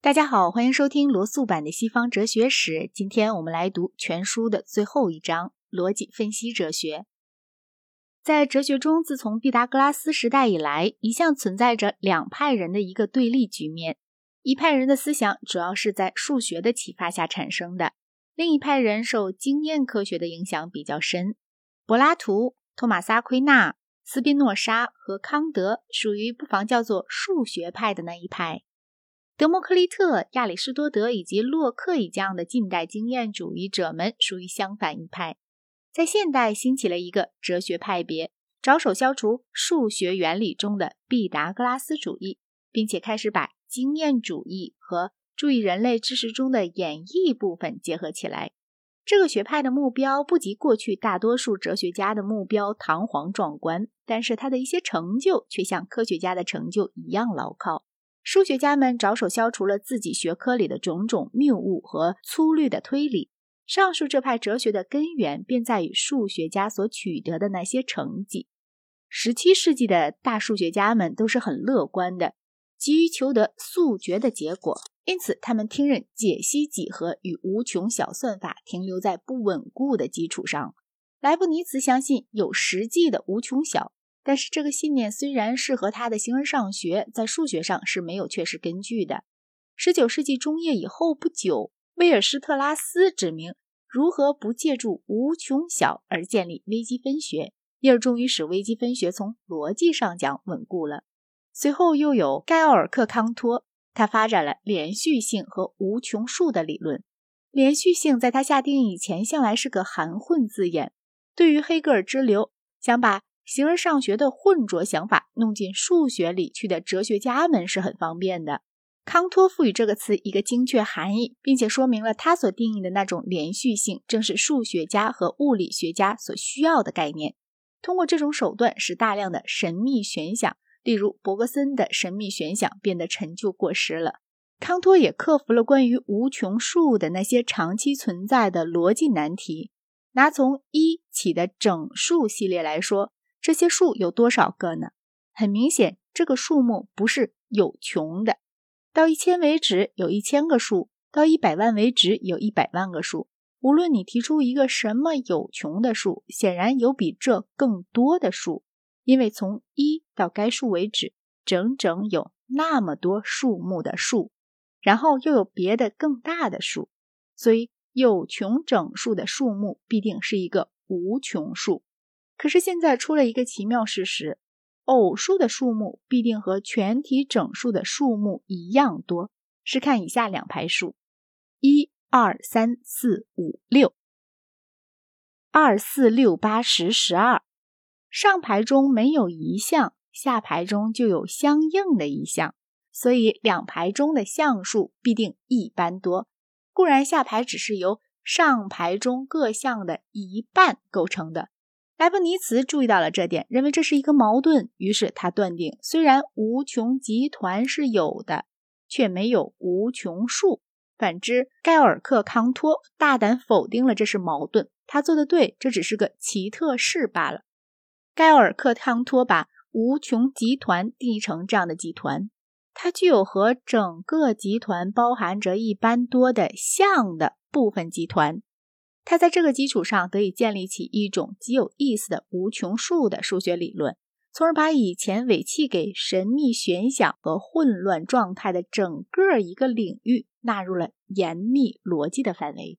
大家好，欢迎收听罗素版的西方哲学史。今天我们来读全书的最后一章——逻辑分析哲学。在哲学中，自从毕达哥拉斯时代以来，一向存在着两派人的一个对立局面。一派人的思想主要是在数学的启发下产生的，另一派人受经验科学的影响比较深。柏拉图、托马斯·阿奎那、斯宾诺莎和康德属于不妨叫做数学派的那一派。德谟克利特、亚里士多德以及洛克以这样的近代经验主义者们属于相反一派，在现代兴起了一个哲学派别，着手消除数学原理中的毕达哥拉斯主义，并且开始把经验主义和注意人类知识中的演绎部分结合起来。这个学派的目标不及过去大多数哲学家的目标堂皇壮观，但是他的一些成就却像科学家的成就一样牢靠。数学家们着手消除了自己学科里的种种谬误和粗略的推理。上述这派哲学的根源便在于数学家所取得的那些成绩。十七世纪的大数学家们都是很乐观的，急于求得速决的结果，因此他们听任解析几何与无穷小算法停留在不稳固的基础上。莱布尼茨相信有实际的无穷小。但是这个信念虽然适合他的形而上学，在数学上是没有确实根据的。十九世纪中叶以后不久，威尔施特拉斯指明如何不借助无穷小而建立微积分学，因而终于使微积分学从逻辑上讲稳固了。随后又有盖奥尔克康托，他发展了连续性和无穷数的理论。连续性在他下定义以前向来是个含混字眼，对于黑格尔之流想把形而上学的混浊想法弄进数学里去的哲学家们是很方便的。康托赋予这个词一个精确含义，并且说明了他所定义的那种连续性正是数学家和物理学家所需要的概念。通过这种手段，使大量的神秘玄想，例如伯格森的神秘玄想，变得陈旧过时了。康托也克服了关于无穷数的那些长期存在的逻辑难题。拿从一起的整数系列来说。这些数有多少个呢？很明显，这个数目不是有穷的。到一千为止有一千个数，到一百万为止有一百万个数。无论你提出一个什么有穷的数，显然有比这更多的数，因为从一到该数为止，整整有那么多数目的数，然后又有别的更大的数，所以有穷整数的数目必定是一个无穷数。可是现在出了一个奇妙事实：偶数的数目必定和全体整数的数目一样多。是看以下两排数：一、二、三、四、五、六，二、四、六、八、十、十二。上排中没有一项，下排中就有相应的一项，所以两排中的项数必定一般多。固然下排只是由上排中各项的一半构成的。莱布尼茨注意到了这点，认为这是一个矛盾，于是他断定，虽然无穷集团是有的，却没有无穷数。反之，盖尔克康托大胆否定了这是矛盾，他做的对，这只是个奇特事罢了。盖尔克康托把无穷集团定义成这样的集团：它具有和整个集团包含着一般多的像的部分集团。他在这个基础上得以建立起一种极有意思的无穷数的数学理论，从而把以前尾气给神秘玄想和混乱状态的整个一个领域纳入了严密逻辑的范围。